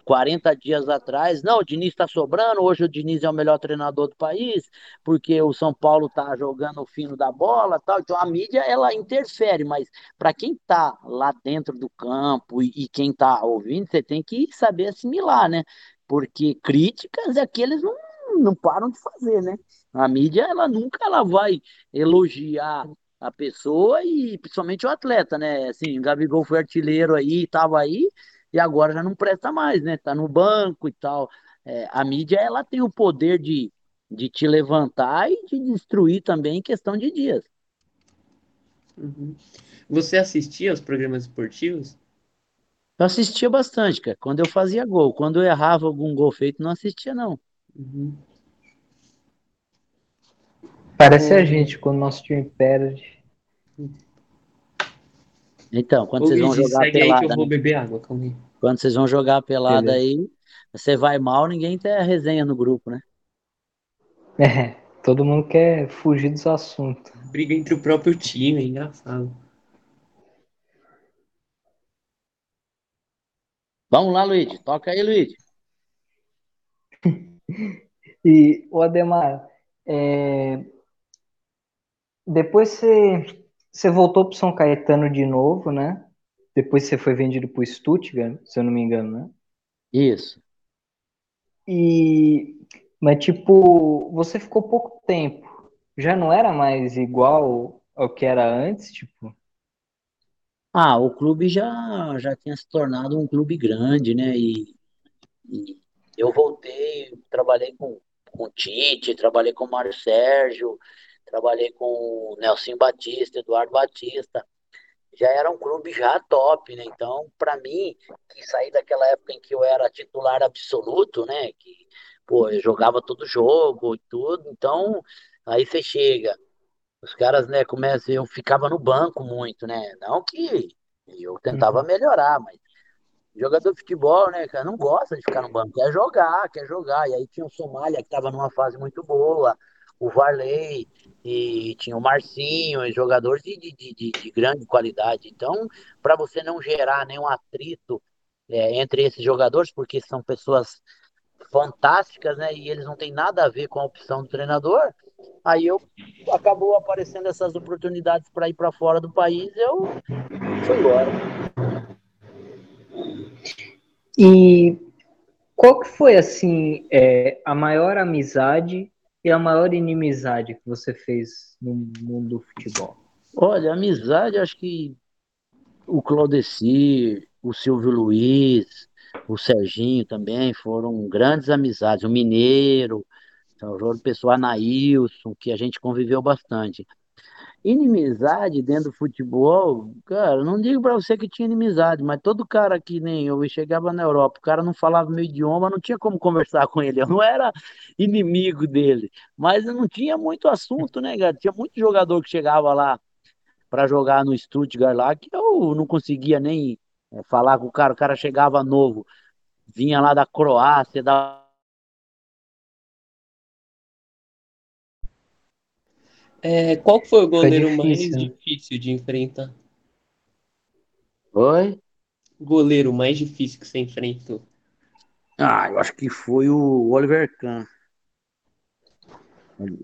40 dias atrás, não, o Diniz está sobrando, hoje o Diniz é o melhor treinador do país, porque o São Paulo está jogando o fino da bola tal. Então a mídia ela interfere, mas para quem está lá dentro do campo e, e quem está ouvindo, você tem que saber assimilar, né? Porque críticas é que eles não não param de fazer, né? A mídia, ela nunca ela vai elogiar a pessoa e principalmente o atleta, né? Assim, o Gabigol foi artilheiro aí, estava aí, e agora já não presta mais, né? Tá no banco e tal. É, a mídia, ela tem o poder de, de te levantar e de destruir também em questão de dias. Uhum. Você assistia aos programas esportivos? Eu assistia bastante, cara. Quando eu fazia gol. Quando eu errava algum gol feito, não assistia, não. Uhum. Parece a gente quando nosso time perde. Então, quando Ô, vocês vão jogar segue pelada, aí que eu vou né? beber água, calma aí. Quando vocês vão jogar pelada aí, você vai mal, ninguém tem a resenha no grupo, né? É, todo mundo quer fugir dos assuntos. Briga entre o próprio time, é engraçado. Vamos lá, Luiz. Toca aí, Luiz. E, o Ademar, é, depois você, você voltou para São Caetano de novo, né? Depois você foi vendido para o Stuttgart, se eu não me engano, né? Isso. E, mas tipo, você ficou pouco tempo. Já não era mais igual ao que era antes, tipo? Ah, o clube já já tinha se tornado um clube grande, né? E, e eu voltei, trabalhei com, com o Tite, trabalhei com o Mário Sérgio, trabalhei com o Nelson Batista, Eduardo Batista. Já era um clube já top, né? Então, para mim, que saí daquela época em que eu era titular absoluto, né? Que, pô, eu jogava todo jogo e tudo. Então, aí você chega, os caras, né, começam, eu ficava no banco muito, né? Não que eu tentava uhum. melhorar, mas Jogador de futebol, né, cara, não gosta de ficar no banco, quer jogar, quer jogar. E aí tinha o Somália, que estava numa fase muito boa, o Varley, e tinha o Marcinho, jogadores de, de, de, de grande qualidade. Então, para você não gerar nenhum atrito é, entre esses jogadores, porque são pessoas fantásticas, né, e eles não têm nada a ver com a opção do treinador, Aí eu acabou aparecendo essas oportunidades para ir para fora do país, eu fui embora. E qual que foi assim é, a maior amizade e a maior inimizade que você fez no mundo do futebol? Olha, amizade, acho que o Claudecir, o Silvio Luiz, o Serginho também foram grandes amizades. O Mineiro, o pessoal Anailson, que a gente conviveu bastante. Inimizade dentro do futebol, cara, não digo para você que tinha inimizade, mas todo cara que nem eu chegava na Europa, o cara não falava meu idioma, não tinha como conversar com ele. Eu não era inimigo dele, mas não tinha muito assunto, né, cara? Tinha muito jogador que chegava lá para jogar no Stuttgart lá, que eu não conseguia nem é, falar com o cara, o cara chegava novo, vinha lá da Croácia, da É, qual foi o goleiro foi difícil, mais né? difícil de enfrentar? Oi? Goleiro mais difícil que você enfrentou? Ah, eu acho que foi o Oliver Kahn.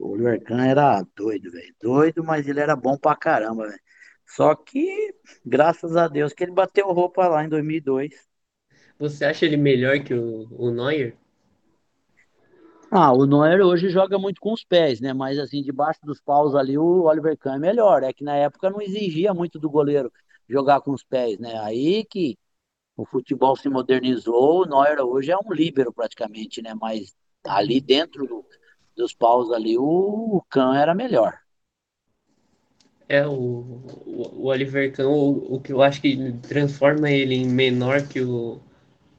O Oliver Kahn era doido, velho. Doido, mas ele era bom pra caramba, velho. Só que, graças a Deus, que ele bateu roupa lá em 2002. Você acha ele melhor que o, o Neuer? Ah, o Neuer hoje joga muito com os pés, né? Mas assim, debaixo dos paus ali, o Oliver Kahn é melhor. É que na época não exigia muito do goleiro jogar com os pés, né? Aí que o futebol se modernizou, o Neuer hoje é um líbero praticamente, né? Mas ali dentro do, dos paus ali, o, o Kahn era melhor. É, o, o, Oliver Kahn, o, o que eu acho que transforma ele em menor que o,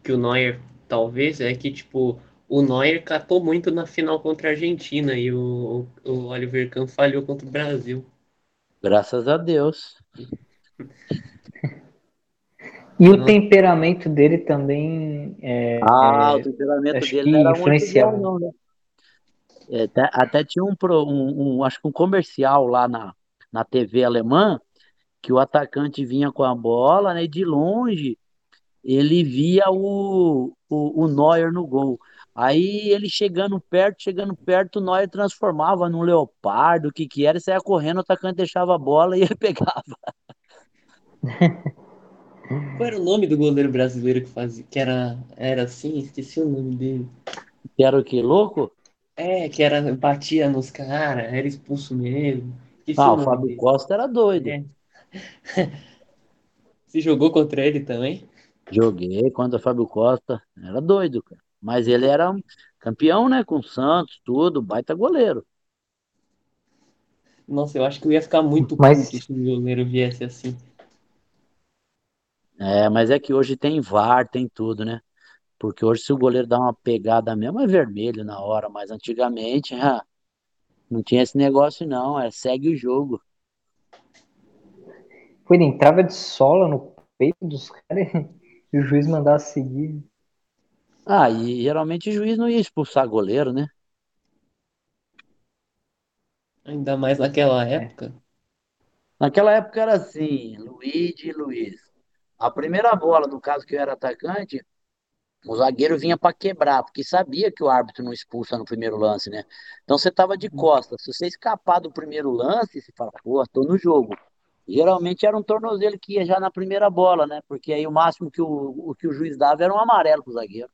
que o Neuer, talvez, é que, tipo, o Neuer catou muito na final contra a Argentina e o, o Oliver Kahn falhou contra o Brasil. Graças a Deus. E o temperamento dele também é, Ah, é, o temperamento dele não era influencial. muito bom, não, né? É, até, até, tinha um, um, um, acho que um comercial lá na, na TV alemã que o atacante vinha com a bola, né, e de longe ele via o, o, o Neuer no gol. Aí ele chegando perto, chegando perto, Neuer transformava num leopardo, o que que era, e saia correndo, o atacante deixava a bola e ele pegava. Qual era o nome do goleiro brasileiro que fazia, que era, era assim? Esqueci o nome dele. Que era o que? Louco? É, que era, batia nos caras, era expulso mesmo. Esqueci ah, o, o Fábio dele. Costa era doido. É. Você jogou contra ele também? Joguei contra o Fábio Costa, era doido, cara. Mas ele era campeão, né? Com o Santos, tudo, baita goleiro. Nossa, eu acho que eu ia ficar muito mas... se o goleiro viesse assim. É, mas é que hoje tem VAR, tem tudo, né? Porque hoje se o goleiro dá uma pegada mesmo é vermelho na hora, mas antigamente ah, não tinha esse negócio não, é segue o jogo. Foi, ele entrava de sola no peito dos caras e o juiz mandava seguir. Ah, e geralmente o juiz não ia expulsar goleiro, né? Ainda mais naquela é. época. Naquela época era assim, Luiz e Luiz. A primeira bola, no caso que eu era atacante, o zagueiro vinha para quebrar, porque sabia que o árbitro não expulsa no primeiro lance, né? Então você tava de costas. Se você escapar do primeiro lance, você fala, pô, tô no jogo. Geralmente era um tornozelo que ia já na primeira bola, né? Porque aí o máximo que o, o que o juiz dava era um amarelo pro zagueiro.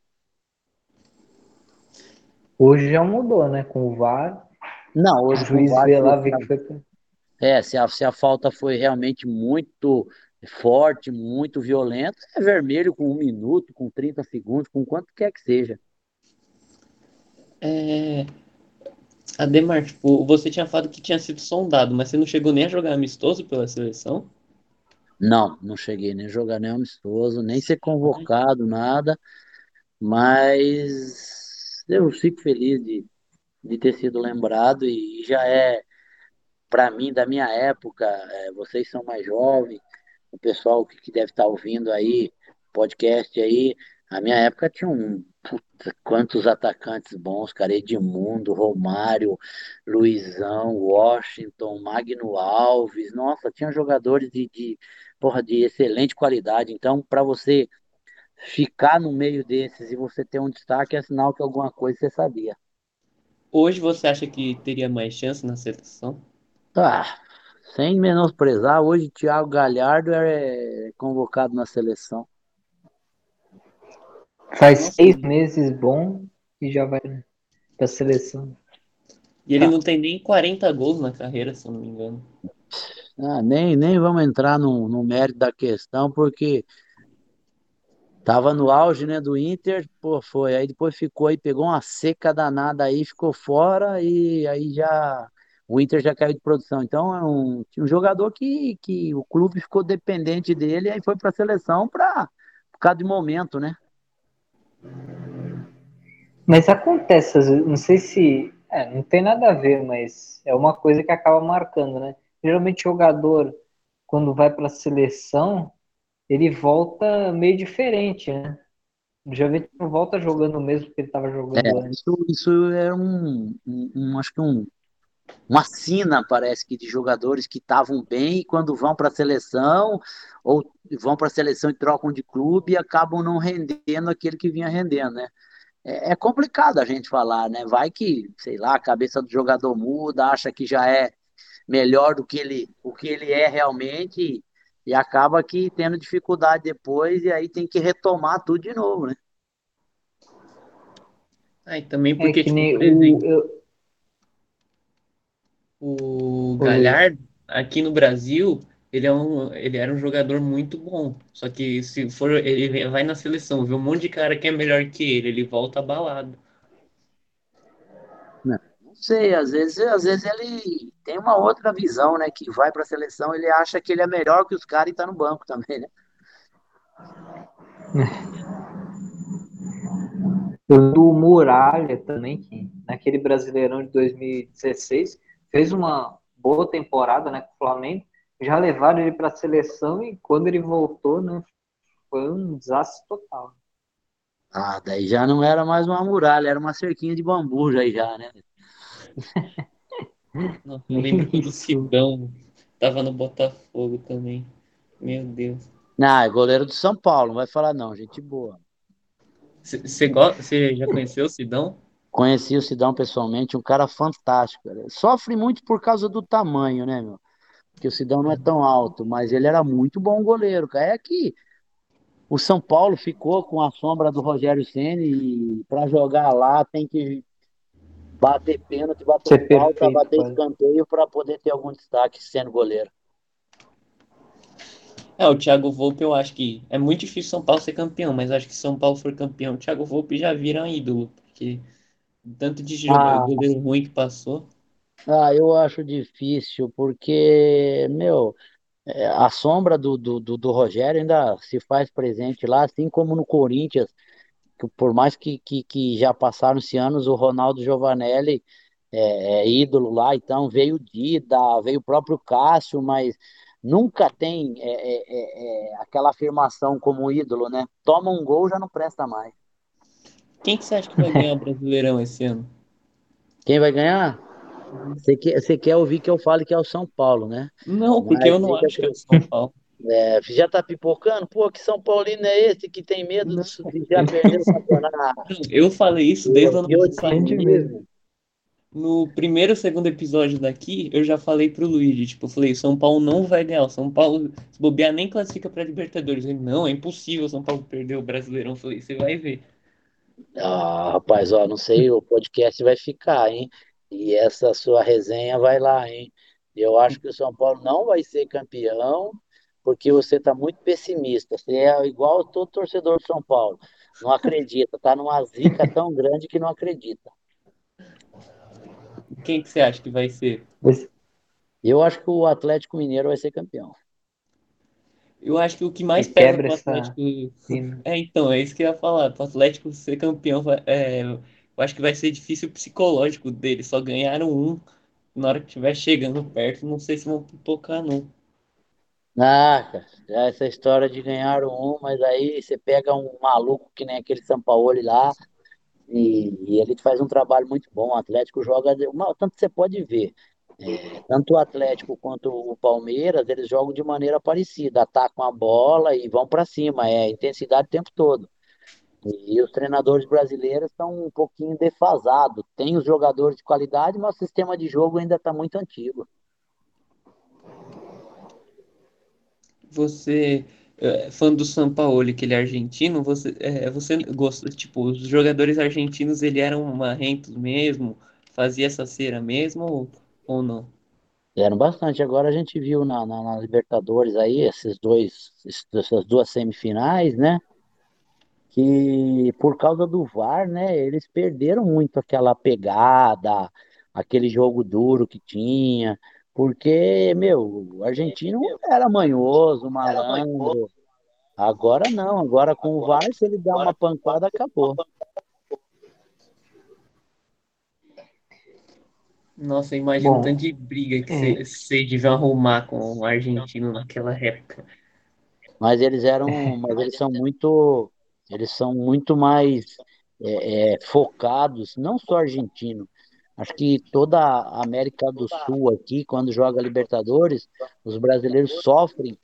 Hoje já mudou, né? Com o VAR. Não, hoje o juiz vê lá, vê que foi. É, se a, se a falta foi realmente muito forte, muito violenta, é vermelho com um minuto, com 30 segundos, com quanto quer que seja. É... Ademar, tipo, você tinha falado que tinha sido sondado, mas você não chegou nem a jogar amistoso pela seleção? Não, não cheguei nem a jogar nem amistoso, nem ser convocado, nada. Mas eu fico feliz de, de ter sido lembrado e já é, para mim, da minha época, é, vocês são mais jovens, o pessoal que, que deve estar ouvindo aí, podcast aí, a minha época tinha um, puta, quantos atacantes bons, cara, Edmundo, Romário, Luizão, Washington, Magno Alves, nossa, tinha jogadores de, de, porra, de excelente qualidade, então, para você ficar no meio desses e você ter um destaque é sinal que alguma coisa você sabia. Hoje você acha que teria mais chance na seleção? Ah, sem menosprezar, hoje Thiago Galhardo é convocado na seleção. Faz Nossa. seis meses bom e já vai pra seleção. E ele Tá. não tem nem 40 gols na carreira, se eu não me engano. Ah, nem, nem vamos entrar no, no mérito da questão, porque tava no auge, né, do Inter, pô, foi. Aí depois ficou aí, pegou uma seca danada aí, ficou fora e aí já o Inter já caiu de produção. Então é um, um jogador que, que o clube ficou dependente dele e aí foi para a seleção para por causa de momento, né? Mas acontece, não sei se. É, não tem nada a ver, mas é uma coisa que acaba marcando, né? Geralmente jogador, quando vai pra seleção, ele volta meio diferente, né? Já vi que não volta jogando o mesmo que ele tava jogando É, antes. isso, isso é um, um- um- acho que um, uma sina, parece que, de jogadores que estavam bem e quando vão para a seleção, ou vão para a seleção e trocam de clube e acabam não rendendo aquele que vinha rendendo, né? É, é complicado a gente falar, né? Vai que, sei lá, a cabeça do jogador muda, acha que já é melhor do que ele, o que ele é realmente e, acaba que tendo dificuldade depois e aí tem que retomar tudo de novo, né? Ah, e também É porque, que tipo, por o. exemplo, eu- o. Galhardo, aqui no Brasil, ele, é um, ele era um jogador muito bom. Só que se for, ele vai na seleção, vê um monte de cara que é melhor que ele, ele volta abalado. Não sei, às vezes, às vezes ele tem uma outra visão, né? Que vai para a seleção, ele acha que ele é melhor que os caras e tá no banco também, né? do Muralha também, que naquele Brasileirão de 2016 fez uma boa temporada né, com o Flamengo. Já levaram ele para a seleção e quando ele voltou, né, foi um desastre total. Ah, daí já não era mais uma muralha, era uma cerquinha de bambu já, já, né? Nossa, eu lembro quando o Sidão tava no Botafogo também. Meu Deus. Não, é goleiro do São Paulo, não vai falar não, gente boa. Você go... Você já conheceu o Sidão? Conheci o Sidão pessoalmente, um cara fantástico. cara. Sofre muito por causa do tamanho, né, meu? Porque o Sidão não é tão alto, mas ele era muito bom goleiro, cara. É que o São Paulo ficou com a sombra do Rogério Ceni e para jogar lá tem que bater pênalti, bater Ser falta, perfeito, bater quase. escanteio para poder ter algum destaque sendo goleiro. É, o Thiago Volpe eu acho que é muito difícil São Paulo ser campeão, mas acho que se São Paulo for campeão, o Thiago Volpe já vira um ídolo, porque tanto de jogador Ah. goleiro ruim que passou. Ah, eu acho difícil, porque, meu, é, a sombra do, do, do, do Rogério ainda se faz presente lá, assim como no Corinthians, que por mais que, que, que já passaram-se anos, o Ronaldo Giovanelli é, é ídolo lá, então veio o Dida, veio o próprio Cássio, mas nunca tem é, é, é, é, aquela afirmação como ídolo, né? Toma um gol, já não presta mais. Quem que você acha que vai ganhar o Brasileirão esse ano? Quem vai ganhar? Você quer, você quer ouvir que eu fale que é o São Paulo, né? Não, porque eu não Mas acho que é o São Paulo. É, já tá pipocando? Pô, que São Paulino é esse que tem medo de de já perder o campeonato? Eu falei isso desde o ano Que passado. No primeiro ou segundo episódio daqui, eu já falei pro Luigi, tipo, eu falei, São Paulo não vai ganhar, o São Paulo, se bobear, nem classifica pra Libertadores. Ele, não, é impossível o São Paulo perder o Brasileirão. Eu falei, você vai ver. Ah, rapaz, ó, não sei, o podcast vai ficar, hein? E essa sua resenha vai lá, hein? Eu acho que o São Paulo não vai ser campeão, porque você tá muito pessimista. Você é igual todo torcedor do São Paulo. Não acredita, tá numa zica tão grande que não acredita. Quem que você acha que vai ser? Eu acho que o Atlético Mineiro vai ser campeão. Eu acho que o que mais quebra pro essa- Atlético. sim, É, então, é isso que eu ia falar. Pro Atlético ser campeão, é, eu acho que vai ser difícil o psicológico dele. Só ganharam um. Na hora que estiver chegando perto, não sei se vão pipocar, não. Ah, essa história de ganhar um, mas aí você pega um maluco que nem aquele Sampaoli lá e, e ele faz um trabalho muito bom. O Atlético joga, tanto você pode ver, é, tanto o Atlético quanto o Palmeiras, eles jogam de maneira parecida, atacam a bola e vão para cima, é intensidade o tempo todo. E os treinadores brasileiros estão um pouquinho defasados. Tem os jogadores de qualidade, mas o sistema de jogo ainda está muito antigo. Você, é, fã do São Paulo, que ele é argentino, você, é, você gosta, tipo, os jogadores argentinos, ele eram marrentos mesmo? Fazia essa cera mesmo ou, ou não? Eram bastante. Agora a gente viu na, na, na Libertadores aí, esses dois, essas duas semifinais, né? que por causa do VAR, né, eles perderam muito aquela pegada, aquele jogo duro que tinha, porque, meu, o argentino era manhoso, malandro. Agora não, agora com o VAR, se ele dá uma pancada, acabou. Nossa, imagina o tanto de briga que é. vocês deviam arrumar com o argentino naquela época. Mas eles eram, mas eles são muito eles são muito mais é, é, focados, não só argentino, acho que toda a América do Sul aqui, quando joga Libertadores, os brasileiros sofrem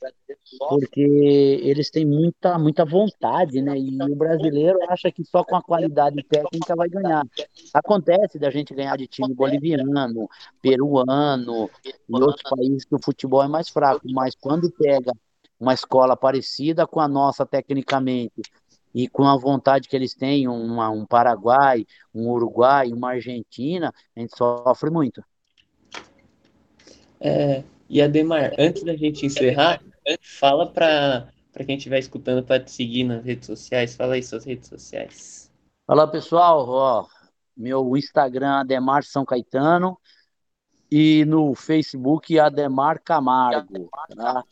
porque eles têm muita, muita vontade, né? E o brasileiro acha que só com a qualidade técnica vai ganhar. Acontece da gente ganhar de time boliviano, peruano e outros países que o futebol é mais fraco, mas quando pega uma escola parecida com a nossa tecnicamente e com a vontade que eles têm, uma, um Paraguai, um Uruguai, uma Argentina, a gente sofre muito. É, e Ademar, antes da gente encerrar, fala para quem estiver escutando para te seguir nas redes sociais, fala aí suas redes sociais. Fala pessoal, ó, meu Instagram Ademar São Caetano e no Facebook Ademar Camargo, tá?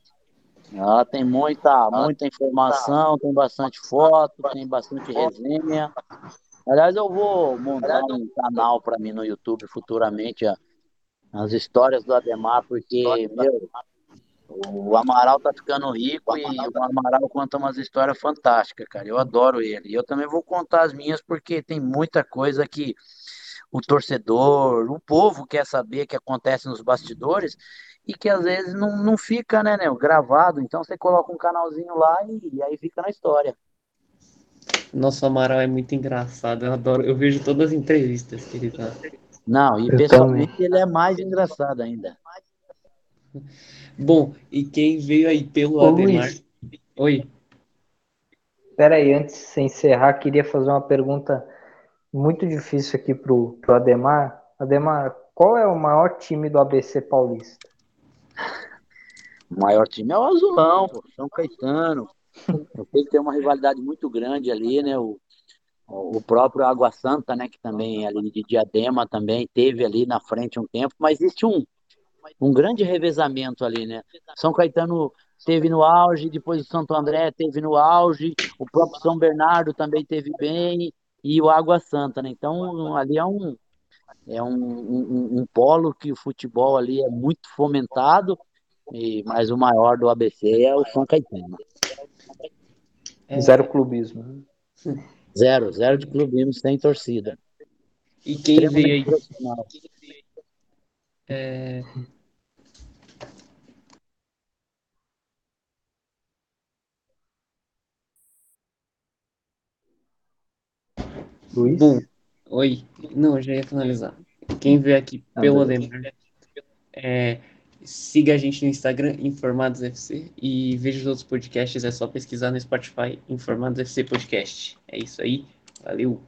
Ela tem muita, muita informação, tem bastante foto, tem bastante resenha. Aliás, eu vou montar um canal para mim no YouTube futuramente, as histórias do Ademar, porque, meu, o Amaral tá ficando rico e o Amaral conta umas histórias fantásticas, cara. Eu adoro ele. E eu também vou contar as minhas, porque tem muita coisa que o torcedor, o povo quer saber que acontece nos bastidores e que às vezes não, não fica, né, né, gravado. Então você coloca um canalzinho lá e, e aí fica na história. Nosso Amaral é muito engraçado, eu adoro, eu vejo todas as entrevistas que ele dá. Não, e eu pessoalmente também. ele é mais engraçado ainda. Bom, e quem veio aí pelo Ô, Ademar? Luiz. Oi. Espera aí, antes de encerrar, queria fazer uma pergunta muito difícil aqui pro, pro Ademar. Ademar, qual é o maior time do ABC Paulista? O maior time é o Azulão, pô, São Caetano. Eu sei que tem uma rivalidade muito grande ali, né? O, o próprio Água Santa, né? Que também é ali de Diadema também teve ali na frente um tempo, mas existe um, um grande revezamento ali, né? São Caetano teve no auge, depois o Santo André teve no auge, o próprio São Bernardo também teve bem, e o Água Santa, né? Então ali é um, é um, um, um, polo que o futebol ali é muito fomentado, e, mas o maior do ABC é o São Caetano. É... Zero clubismo. Zero, zero de clubismo sem torcida. E quem veio aí? É... Luiz? Bom, oi. Não, eu já ia finalizar. Quem veio aqui ah, pelo Ademar, é, siga a gente no Instagram, Informados FC, e veja os outros podcasts, é só pesquisar no Spotify, Informados FC Podcast. É isso aí, valeu!